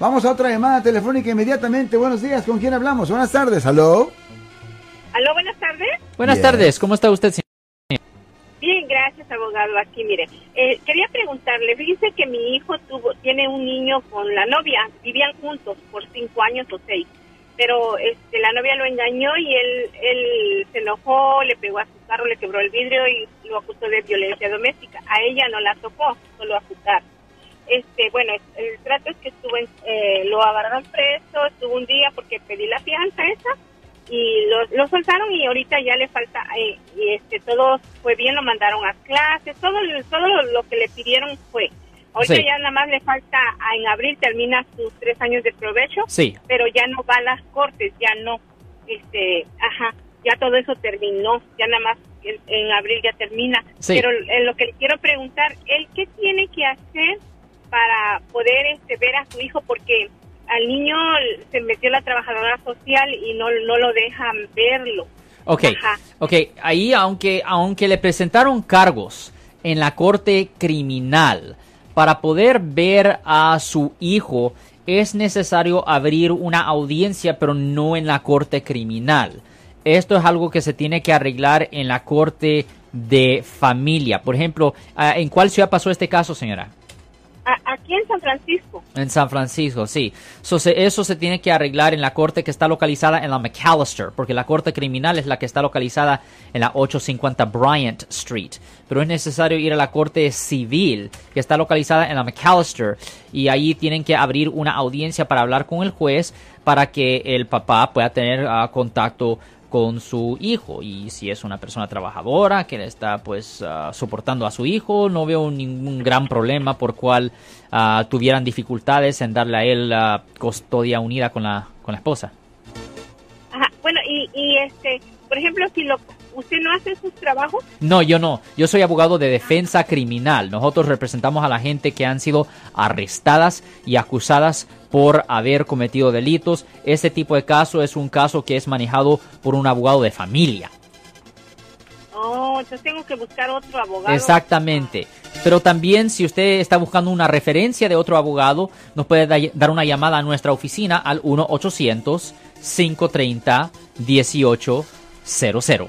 Vamos a otra llamada telefónica inmediatamente. Buenos días, ¿con quién hablamos? Buenas tardes, ¿aló? Aló, buenas tardes. Buenas Bien. tardes, ¿cómo está usted? señor? Bien, gracias, abogado. Aquí, mire, eh, quería preguntarle, fíjese que mi hijo tuvo, tiene un niño con la novia, vivían juntos por cinco años o seis, pero este, la novia lo engañó y él, él se enojó, le pegó a su carro, le quebró el vidrio y lo acusó de violencia doméstica. A ella no la tocó, solo a acusar. Este, bueno, el trato es que estuvo, en- eh, lo agarraron preso, estuvo un día porque pedí la fianza esa y lo, lo soltaron y ahorita ya le falta eh, y este todo fue bien lo mandaron a clases todo todo lo, lo que le pidieron fue ahorita Sí. ya nada más le falta a- en abril termina sus tres años de provecho Sí. pero ya no va a las cortes ya no este ajá ya todo eso terminó ya nada más en, en abril ya termina Sí. pero eh, lo que le quiero preguntar él qué tiene que hacer para poder este, ver a su hijo porque al niño se metió la trabajadora social y no, no lo dejan verlo. Ok, Ajá. ok, ahí aunque, aunque le presentaron cargos en la corte criminal, para poder ver a su hijo es necesario abrir una audiencia, pero no en la corte criminal. Esto es algo que se tiene que arreglar en la corte de familia. Por ejemplo, ah, ¿en cuál ciudad pasó este caso, señora? Aquí en San Francisco. En San Francisco, sí. Eso se tiene que arreglar en la corte que está localizada en la McAllister, porque la corte criminal es la que está localizada en la 850 Bryant Street. Pero es necesario ir a la corte civil, que está localizada en la McAllister, y ahí tienen que abrir una audiencia para hablar con el juez para que el papá pueda tener ah, contacto con su hijo. Y si es una persona trabajadora que le está pues ah, soportando a su hijo no veo ningún gran problema por cual ah, tuvieran dificultades en darle a él la custodia unida con la con la esposa. Ajá. Bueno, y, y este, por ejemplo, si lo usted no hace sus trabajos, no yo no. Yo soy abogado de defensa criminal. Nosotros representamos a la gente que han sido arrestadas y acusadas por haber cometido delitos este tipo de caso es un caso que es manejado por un abogado de familia oh, entonces tengo que buscar otro abogado. Exactamente. Pero también si usted está buscando una referencia de otro abogado, nos puede da- dar una llamada a nuestra oficina al 1-800-530-1800.